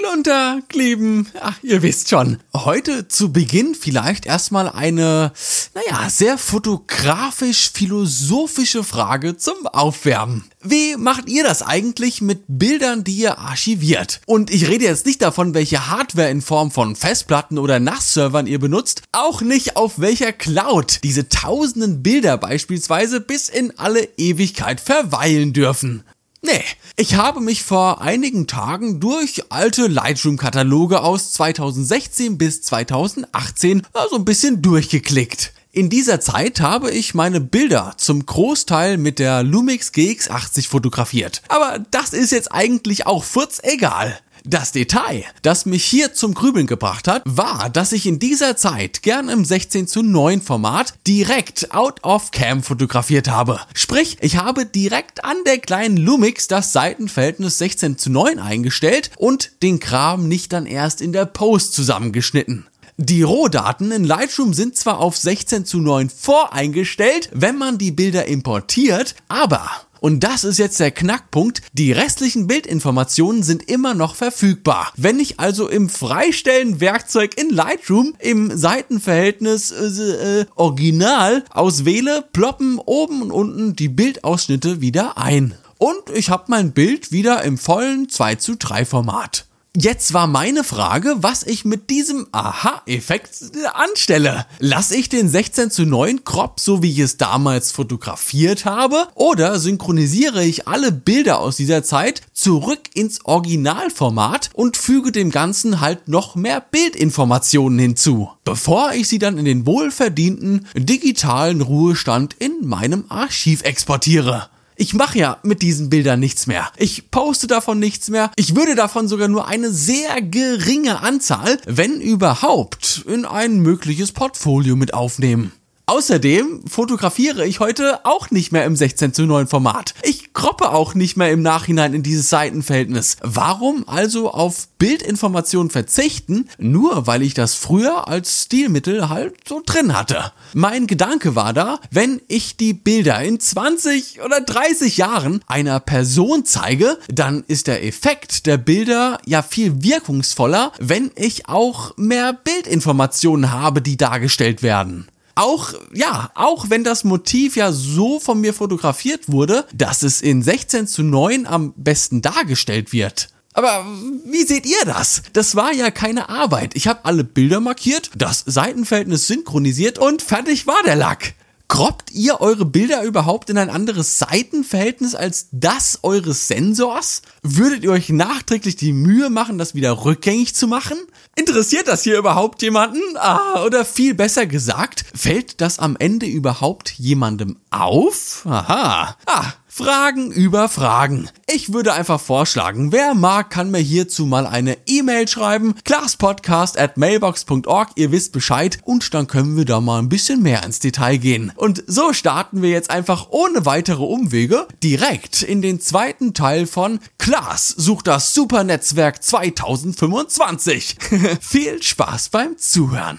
Glunter, Glieben, ach, ihr wisst schon. Heute zu Beginn vielleicht erstmal eine, naja, sehr fotografisch-philosophische Frage zum Aufwärmen. Wie macht ihr das eigentlich mit Bildern, die ihr archiviert? Und ich rede jetzt nicht davon, welche Hardware in Form von Festplatten oder NAS-Servern ihr benutzt, auch nicht auf welcher Cloud diese tausenden Bilder beispielsweise bis in alle Ewigkeit verweilen dürfen. Nee, ich habe mich vor einigen Tagen durch alte Lightroom-Kataloge aus 2016 bis 2018 so ein bisschen durchgeklickt. In dieser Zeit habe ich meine Bilder zum Großteil mit der Lumix GX80 fotografiert. Aber das ist jetzt eigentlich auch furz egal. Das Detail, das mich hier zum Grübeln gebracht hat, war, dass ich in dieser Zeit gern im 16 zu 9 Format direkt out of cam fotografiert habe. Sprich, ich habe direkt an der kleinen Lumix das Seitenverhältnis 16 zu 9 eingestellt und den Kram nicht dann erst in der Post zusammengeschnitten. Die Rohdaten in Lightroom sind zwar auf 16 zu 9 voreingestellt, wenn man die Bilder importiert, aber und das ist jetzt der Knackpunkt. Die restlichen Bildinformationen sind immer noch verfügbar. Wenn ich also im Freistellen-Werkzeug in Lightroom im Seitenverhältnis äh, äh, Original auswähle, ploppen oben und unten die Bildausschnitte wieder ein. Und ich habe mein Bild wieder im vollen 2 zu 3 Format. Jetzt war meine Frage, was ich mit diesem Aha-Effekt anstelle. Lasse ich den 16 zu 9 Crop, so wie ich es damals fotografiert habe, oder synchronisiere ich alle Bilder aus dieser Zeit zurück ins Originalformat und füge dem Ganzen halt noch mehr Bildinformationen hinzu, bevor ich sie dann in den wohlverdienten digitalen Ruhestand in meinem Archiv exportiere. Ich mache ja mit diesen Bildern nichts mehr. Ich poste davon nichts mehr. Ich würde davon sogar nur eine sehr geringe Anzahl, wenn überhaupt, in ein mögliches Portfolio mit aufnehmen. Außerdem fotografiere ich heute auch nicht mehr im 16 zu 9 Format. Ich kroppe auch nicht mehr im Nachhinein in dieses Seitenverhältnis. Warum also auf Bildinformationen verzichten, nur weil ich das früher als Stilmittel halt so drin hatte? Mein Gedanke war da, wenn ich die Bilder in 20 oder 30 Jahren einer Person zeige, dann ist der Effekt der Bilder ja viel wirkungsvoller, wenn ich auch mehr Bildinformationen habe, die dargestellt werden auch, ja, auch wenn das Motiv ja so von mir fotografiert wurde, dass es in 16 zu 9 am besten dargestellt wird. Aber wie seht ihr das? Das war ja keine Arbeit. Ich habe alle Bilder markiert, das Seitenverhältnis synchronisiert und fertig war der Lack. Kroppt ihr eure Bilder überhaupt in ein anderes Seitenverhältnis als das eures Sensors? Würdet ihr euch nachträglich die Mühe machen, das wieder rückgängig zu machen? Interessiert das hier überhaupt jemanden? Ah, oder viel besser gesagt, fällt das am Ende überhaupt jemandem auf? Aha. Ah, Fragen über Fragen. Ich würde einfach vorschlagen, wer mag, kann mir hierzu mal eine E-Mail schreiben. Classpodcast at mailbox.org, ihr wisst Bescheid und dann können wir da mal ein bisschen mehr ins Detail gehen. Und so starten wir jetzt einfach ohne weitere Umwege direkt in den zweiten Teil von Klaas sucht das Supernetzwerk 2025. Viel Spaß beim Zuhören.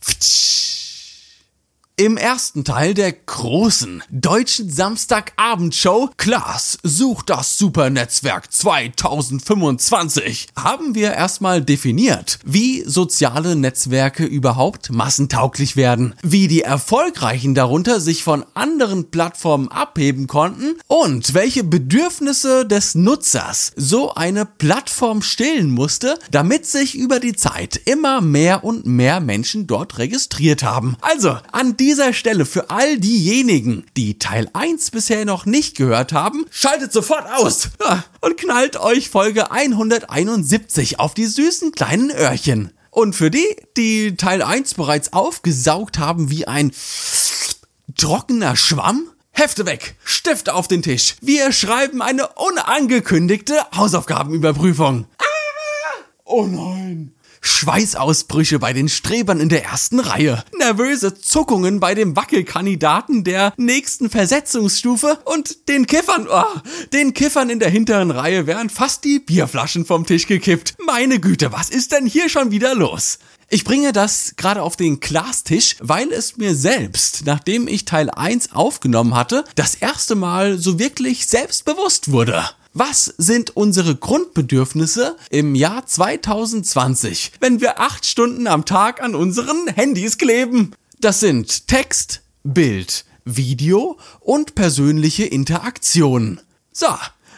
Pftsch. Im ersten Teil der großen deutschen Samstagabendshow Klaas sucht das Supernetzwerk 2025 haben wir erstmal definiert, wie soziale Netzwerke überhaupt massentauglich werden, wie die Erfolgreichen darunter sich von anderen Plattformen abheben konnten und welche Bedürfnisse des Nutzers so eine Plattform stillen musste, damit sich über die Zeit immer mehr und mehr Menschen dort registriert haben. Also, an dieser Stelle für all diejenigen, die Teil 1 bisher noch nicht gehört haben, schaltet sofort aus und knallt euch Folge 171 auf die süßen kleinen Öhrchen. Und für die, die Teil 1 bereits aufgesaugt haben wie ein trockener Schwamm, Hefte weg, Stifte auf den Tisch. Wir schreiben eine unangekündigte Hausaufgabenüberprüfung. Ah! Oh nein. Schweißausbrüche bei den Strebern in der ersten Reihe, nervöse Zuckungen bei dem Wackelkandidaten der nächsten Versetzungsstufe und den Kiffern, oh, den Kiffern in der hinteren Reihe wären fast die Bierflaschen vom Tisch gekippt. Meine Güte, was ist denn hier schon wieder los? Ich bringe das gerade auf den Glastisch, weil es mir selbst, nachdem ich Teil 1 aufgenommen hatte, das erste Mal so wirklich selbstbewusst wurde. Was sind unsere Grundbedürfnisse im Jahr 2020, wenn wir acht Stunden am Tag an unseren Handys kleben? Das sind Text, Bild, Video und persönliche Interaktion. So,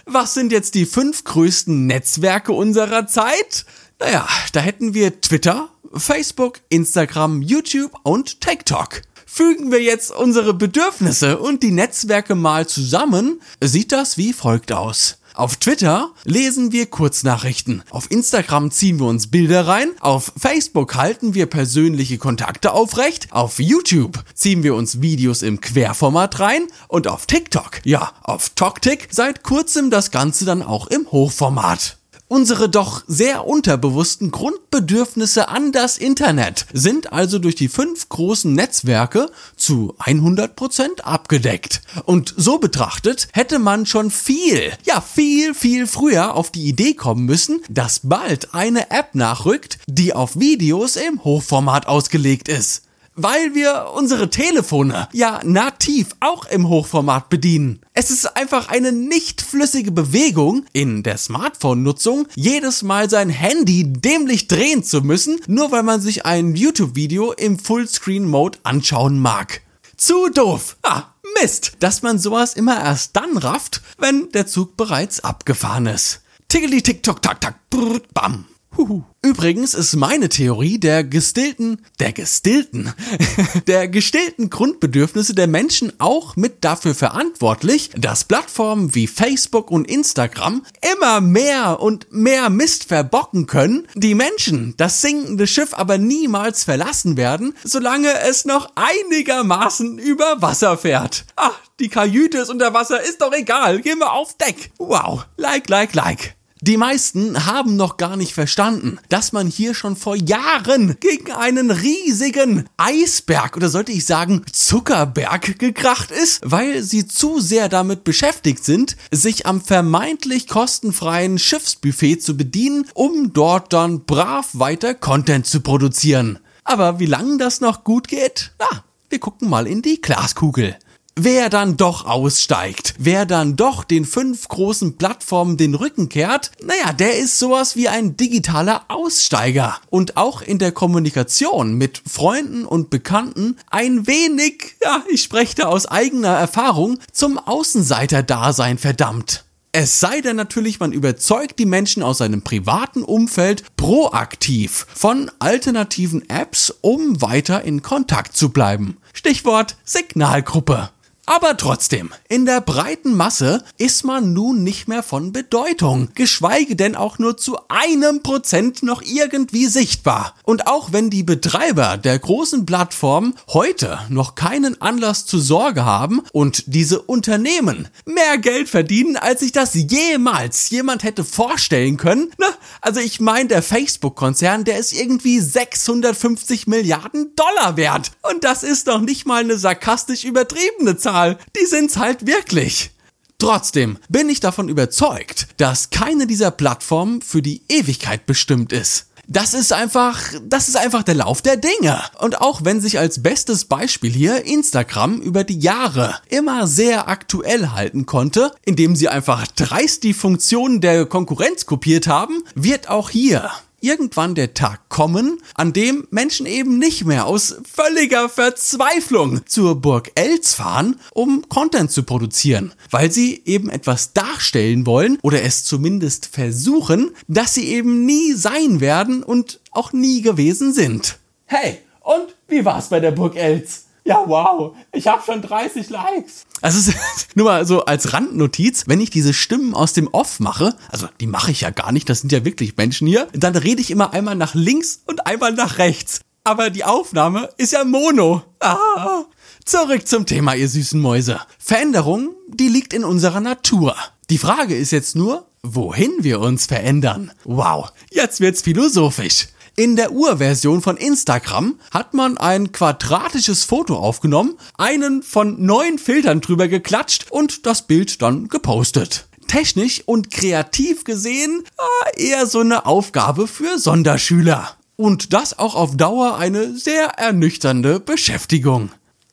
was sind jetzt die fünf größten Netzwerke unserer Zeit? Naja, da hätten wir Twitter, Facebook, Instagram, YouTube und TikTok. Fügen wir jetzt unsere Bedürfnisse und die Netzwerke mal zusammen, sieht das wie folgt aus. Auf Twitter lesen wir Kurznachrichten. Auf Instagram ziehen wir uns Bilder rein. Auf Facebook halten wir persönliche Kontakte aufrecht. Auf YouTube ziehen wir uns Videos im Querformat rein. Und auf TikTok, ja, auf TokTik seit kurzem das Ganze dann auch im Hochformat. Unsere doch sehr unterbewussten Grundbedürfnisse an das Internet sind also durch die fünf großen Netzwerke zu 100% abgedeckt. Und so betrachtet hätte man schon viel, ja viel, viel früher auf die Idee kommen müssen, dass bald eine App nachrückt, die auf Videos im Hochformat ausgelegt ist weil wir unsere Telefone ja nativ auch im Hochformat bedienen. Es ist einfach eine nicht flüssige Bewegung in der Smartphone-Nutzung, jedes Mal sein Handy dämlich drehen zu müssen, nur weil man sich ein YouTube-Video im Fullscreen-Mode anschauen mag. Zu doof! Ah, Mist, dass man sowas immer erst dann rafft, wenn der Zug bereits abgefahren ist. Tiggeli tick tock tack tack brrr, bam. Huhu. Übrigens ist meine Theorie der gestillten, der gestillten, der gestillten Grundbedürfnisse der Menschen auch mit dafür verantwortlich, dass Plattformen wie Facebook und Instagram immer mehr und mehr Mist verbocken können, die Menschen das sinkende Schiff aber niemals verlassen werden, solange es noch einigermaßen über Wasser fährt. Ach, die Kajüte ist unter Wasser, ist doch egal, gehen wir auf Deck. Wow, like, like, like. Die meisten haben noch gar nicht verstanden, dass man hier schon vor Jahren gegen einen riesigen Eisberg oder sollte ich sagen Zuckerberg gekracht ist, weil sie zu sehr damit beschäftigt sind, sich am vermeintlich kostenfreien Schiffsbuffet zu bedienen, um dort dann brav weiter Content zu produzieren. Aber wie lange das noch gut geht? Na, wir gucken mal in die Glaskugel. Wer dann doch aussteigt, wer dann doch den fünf großen Plattformen den Rücken kehrt, naja, der ist sowas wie ein digitaler Aussteiger und auch in der Kommunikation mit Freunden und Bekannten ein wenig, ja, ich spreche da aus eigener Erfahrung, zum Außenseiter-Dasein verdammt. Es sei denn natürlich, man überzeugt die Menschen aus seinem privaten Umfeld proaktiv von alternativen Apps, um weiter in Kontakt zu bleiben. Stichwort Signalgruppe. Aber trotzdem, in der breiten Masse ist man nun nicht mehr von Bedeutung, geschweige denn auch nur zu einem Prozent noch irgendwie sichtbar. Und auch wenn die Betreiber der großen Plattformen heute noch keinen Anlass zur Sorge haben und diese Unternehmen mehr Geld verdienen, als sich das jemals jemand hätte vorstellen können, na, also ich meine, der Facebook-Konzern, der ist irgendwie 650 Milliarden Dollar wert. Und das ist doch nicht mal eine sarkastisch übertriebene Zahl. Mal, die sind's halt wirklich. Trotzdem bin ich davon überzeugt, dass keine dieser Plattformen für die Ewigkeit bestimmt ist. Das ist einfach, das ist einfach der Lauf der Dinge. Und auch wenn sich als bestes Beispiel hier Instagram über die Jahre immer sehr aktuell halten konnte, indem sie einfach dreist die Funktionen der Konkurrenz kopiert haben, wird auch hier irgendwann der Tag kommen, an dem Menschen eben nicht mehr aus völliger Verzweiflung zur Burg Els fahren, um Content zu produzieren, weil sie eben etwas darstellen wollen oder es zumindest versuchen, dass sie eben nie sein werden und auch nie gewesen sind. Hey, und wie war's bei der Burg Els? Ja, wow, ich habe schon 30 Likes. Also nur mal so als Randnotiz, wenn ich diese Stimmen aus dem Off mache, also die mache ich ja gar nicht, das sind ja wirklich Menschen hier, dann rede ich immer einmal nach links und einmal nach rechts. Aber die Aufnahme ist ja Mono. Ah. Zurück zum Thema, ihr süßen Mäuse. Veränderung, die liegt in unserer Natur. Die Frage ist jetzt nur, wohin wir uns verändern. Wow, jetzt wird's philosophisch. In der Urversion von Instagram hat man ein quadratisches Foto aufgenommen, einen von neun Filtern drüber geklatscht und das Bild dann gepostet. Technisch und kreativ gesehen ah, eher so eine Aufgabe für Sonderschüler. Und das auch auf Dauer eine sehr ernüchternde Beschäftigung.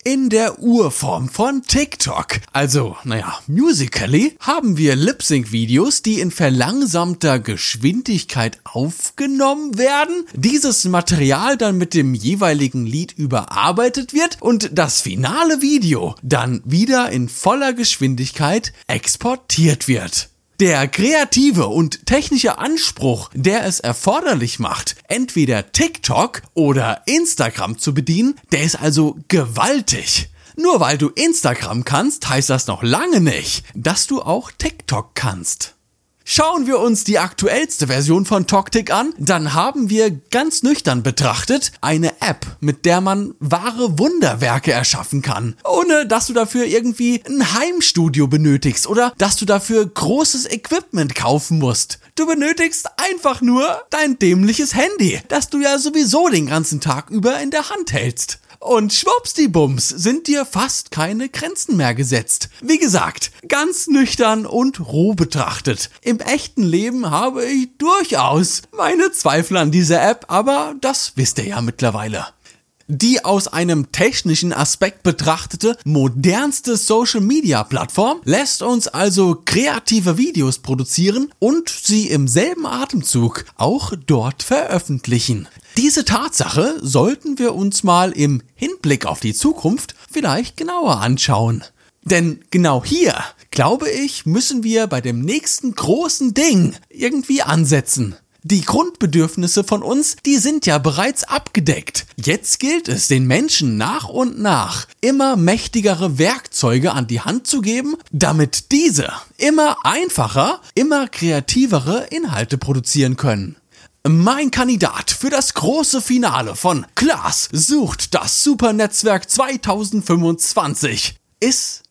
In der Urform von TikTok, also naja, Musically, haben wir Lip-Sync-Videos, die in verlangsamter Geschwindigkeit aufgenommen werden, dieses Material dann mit dem jeweiligen Lied überarbeitet wird und das finale Video dann wieder in voller Geschwindigkeit exportiert wird. Der kreative und technische Anspruch, der es erforderlich macht, entweder TikTok oder Instagram zu bedienen, der ist also gewaltig. Nur weil du Instagram kannst, heißt das noch lange nicht, dass du auch TikTok kannst. Schauen wir uns die aktuellste Version von Toktik an, dann haben wir ganz nüchtern betrachtet eine App, mit der man wahre Wunderwerke erschaffen kann, ohne dass du dafür irgendwie ein Heimstudio benötigst oder dass du dafür großes Equipment kaufen musst. Du benötigst einfach nur dein dämliches Handy, das du ja sowieso den ganzen Tag über in der Hand hältst. Und schwuppsdiebums sind dir fast keine Grenzen mehr gesetzt. Wie gesagt, ganz nüchtern und roh betrachtet. Im echten Leben habe ich durchaus meine Zweifel an dieser App, aber das wisst ihr ja mittlerweile. Die aus einem technischen Aspekt betrachtete modernste Social-Media-Plattform lässt uns also kreative Videos produzieren und sie im selben Atemzug auch dort veröffentlichen. Diese Tatsache sollten wir uns mal im Hinblick auf die Zukunft vielleicht genauer anschauen. Denn genau hier, glaube ich, müssen wir bei dem nächsten großen Ding irgendwie ansetzen. Die Grundbedürfnisse von uns, die sind ja bereits abgedeckt. Jetzt gilt es, den Menschen nach und nach immer mächtigere Werkzeuge an die Hand zu geben, damit diese immer einfacher, immer kreativere Inhalte produzieren können. Mein Kandidat für das große Finale von Klaas sucht das Supernetzwerk 2025 ist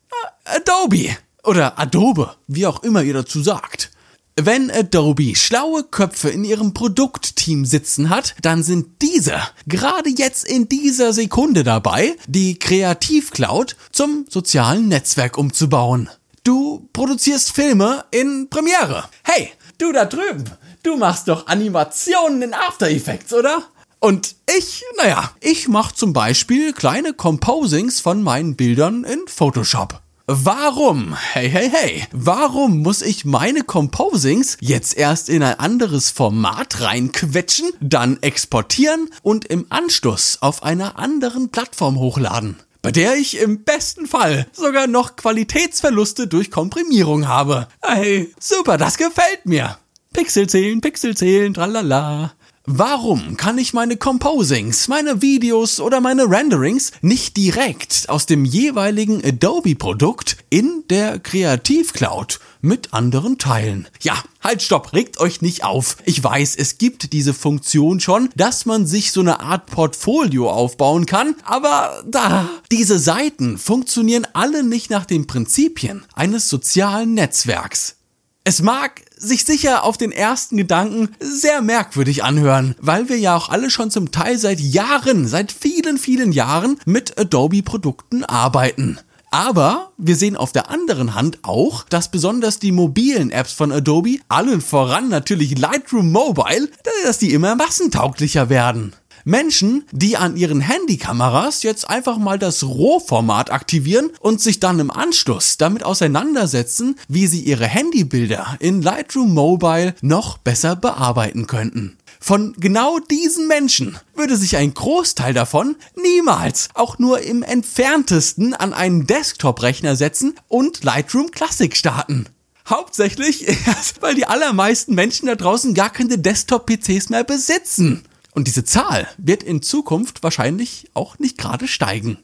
äh, Adobe oder Adobe, wie auch immer ihr dazu sagt. Wenn Adobe schlaue Köpfe in ihrem Produktteam sitzen hat, dann sind diese gerade jetzt in dieser Sekunde dabei, die Kreativcloud zum sozialen Netzwerk umzubauen. Du produzierst Filme in Premiere. Hey, du da drüben, du machst doch Animationen in After Effects, oder? Und ich, naja, ich mach zum Beispiel kleine Composings von meinen Bildern in Photoshop. Warum, hey, hey, hey, warum muss ich meine Composings jetzt erst in ein anderes Format reinquetschen, dann exportieren und im Anschluss auf einer anderen Plattform hochladen? bei der ich im besten Fall sogar noch Qualitätsverluste durch Komprimierung habe. Hey, super, das gefällt mir. Pixel zählen, Pixel zählen, tralala. Warum kann ich meine Composings, meine Videos oder meine Renderings nicht direkt aus dem jeweiligen Adobe-Produkt in der Kreativcloud mit anderen teilen? Ja, halt stopp, regt euch nicht auf. Ich weiß, es gibt diese Funktion schon, dass man sich so eine Art Portfolio aufbauen kann, aber da, diese Seiten funktionieren alle nicht nach den Prinzipien eines sozialen Netzwerks. Es mag sich sicher auf den ersten Gedanken sehr merkwürdig anhören, weil wir ja auch alle schon zum Teil seit Jahren, seit vielen, vielen Jahren mit Adobe-Produkten arbeiten. Aber wir sehen auf der anderen Hand auch, dass besonders die mobilen Apps von Adobe, allen voran natürlich Lightroom Mobile, dass die immer massentauglicher werden. Menschen, die an ihren Handykameras jetzt einfach mal das Rohformat aktivieren und sich dann im Anschluss damit auseinandersetzen, wie sie ihre Handybilder in Lightroom Mobile noch besser bearbeiten könnten. Von genau diesen Menschen würde sich ein Großteil davon niemals auch nur im entferntesten an einen Desktop-Rechner setzen und Lightroom Classic starten. Hauptsächlich, weil die allermeisten Menschen da draußen gar keine Desktop-PCs mehr besitzen. Und diese Zahl wird in Zukunft wahrscheinlich auch nicht gerade steigen.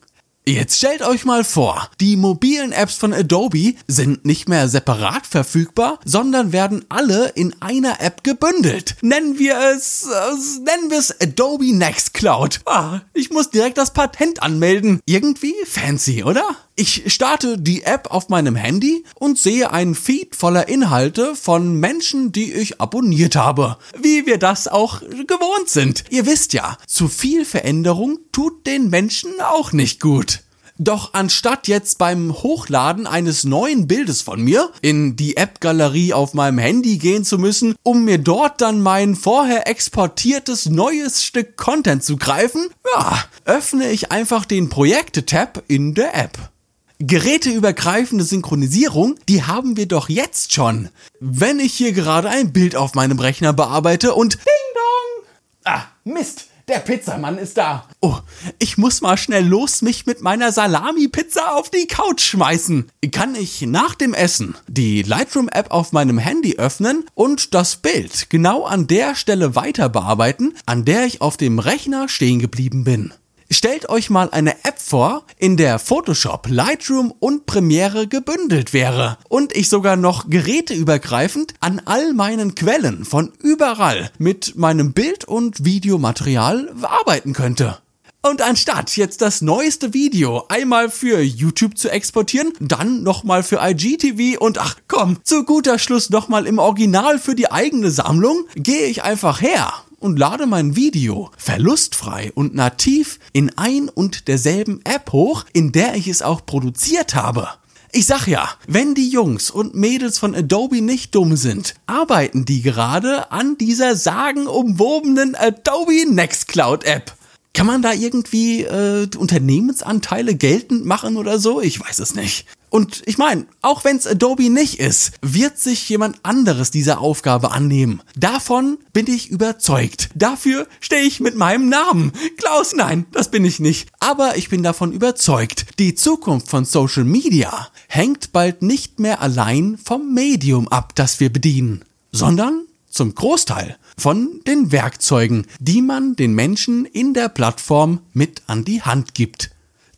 Jetzt stellt euch mal vor, die mobilen Apps von Adobe sind nicht mehr separat verfügbar, sondern werden alle in einer App gebündelt. Nennen wir es, äh, nennen wir es Adobe Nextcloud. Ah, ich muss direkt das Patent anmelden. Irgendwie fancy, oder? Ich starte die App auf meinem Handy und sehe einen Feed voller Inhalte von Menschen, die ich abonniert habe. Wie wir das auch gewohnt sind. Ihr wisst ja, zu viel Veränderung tut den Menschen auch nicht gut. Doch anstatt jetzt beim Hochladen eines neuen Bildes von mir in die App-Galerie auf meinem Handy gehen zu müssen, um mir dort dann mein vorher exportiertes neues Stück Content zu greifen, ja, öffne ich einfach den Projekte-Tab in der App. Geräteübergreifende Synchronisierung, die haben wir doch jetzt schon. Wenn ich hier gerade ein Bild auf meinem Rechner bearbeite und Ding Dong! Ah, Mist! Der Pizzamann ist da. Oh, ich muss mal schnell los mich mit meiner Salami-Pizza auf die Couch schmeißen. Kann ich nach dem Essen die Lightroom-App auf meinem Handy öffnen und das Bild genau an der Stelle weiter bearbeiten, an der ich auf dem Rechner stehen geblieben bin. Stellt euch mal eine App vor, in der Photoshop, Lightroom und Premiere gebündelt wäre und ich sogar noch geräteübergreifend an all meinen Quellen von überall mit meinem Bild- und Videomaterial arbeiten könnte. Und anstatt jetzt das neueste Video einmal für YouTube zu exportieren, dann nochmal für IGTV und ach komm, zu guter Schluss nochmal im Original für die eigene Sammlung, gehe ich einfach her und lade mein Video verlustfrei und nativ in ein und derselben App hoch, in der ich es auch produziert habe. Ich sag ja, wenn die Jungs und Mädels von Adobe nicht dumm sind, arbeiten die gerade an dieser sagenumwobenen Adobe Nextcloud App. Kann man da irgendwie äh, Unternehmensanteile geltend machen oder so? Ich weiß es nicht. Und ich meine, auch wenn es Adobe nicht ist, wird sich jemand anderes dieser Aufgabe annehmen. Davon bin ich überzeugt. Dafür stehe ich mit meinem Namen. Klaus, nein, das bin ich nicht. Aber ich bin davon überzeugt, die Zukunft von Social Media hängt bald nicht mehr allein vom Medium ab, das wir bedienen, sondern zum Großteil von den Werkzeugen, die man den Menschen in der Plattform mit an die Hand gibt.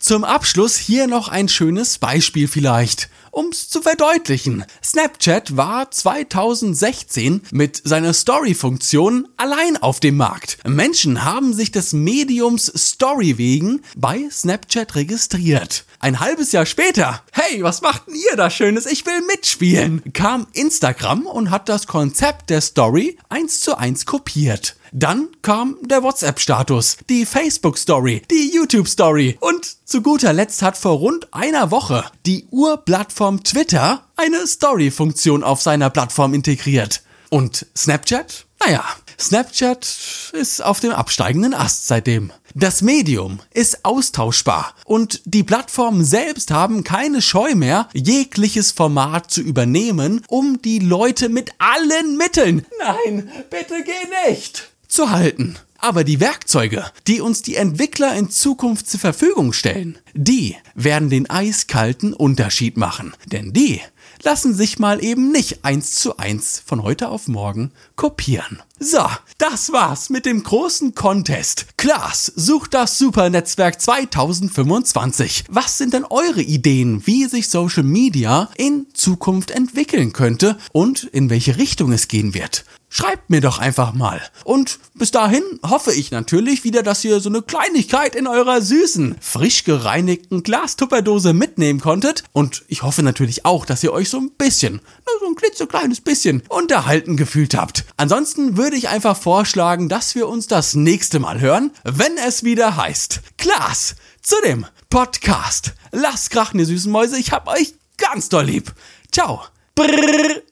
Zum Abschluss hier noch ein schönes Beispiel vielleicht. Um's zu verdeutlichen. Snapchat war 2016 mit seiner Story-Funktion allein auf dem Markt. Menschen haben sich des Mediums Story wegen bei Snapchat registriert. Ein halbes Jahr später, hey, was macht denn ihr da Schönes? Ich will mitspielen, kam Instagram und hat das Konzept der Story eins zu eins kopiert. Dann kam der WhatsApp-Status, die Facebook-Story, die YouTube-Story und zu guter Letzt hat vor rund einer Woche die Urplattform Twitter eine Story-Funktion auf seiner Plattform integriert. Und Snapchat? Naja, Snapchat ist auf dem absteigenden Ast seitdem. Das Medium ist austauschbar und die Plattformen selbst haben keine Scheu mehr, jegliches Format zu übernehmen, um die Leute mit allen Mitteln, nein, bitte geh nicht, zu halten. Aber die Werkzeuge, die uns die Entwickler in Zukunft zur Verfügung stellen, die werden den eiskalten Unterschied machen. Denn die lassen sich mal eben nicht eins zu eins von heute auf morgen kopieren. So, das war's mit dem großen Contest. Klaas sucht das Supernetzwerk 2025. Was sind denn eure Ideen, wie sich Social Media in Zukunft entwickeln könnte und in welche Richtung es gehen wird? Schreibt mir doch einfach mal. Und bis dahin hoffe ich natürlich wieder, dass ihr so eine Kleinigkeit in eurer süßen, frisch gereinigten Glastupperdose mitnehmen konntet. Und ich hoffe natürlich auch, dass ihr euch so ein bisschen, so ein klitzekleines bisschen unterhalten gefühlt habt. Ansonsten würde ich einfach vorschlagen, dass wir uns das nächste Mal hören, wenn es wieder heißt Klaas zu dem Podcast. Lasst krachen, ihr süßen Mäuse. Ich hab euch ganz doll lieb. Ciao. Brrr.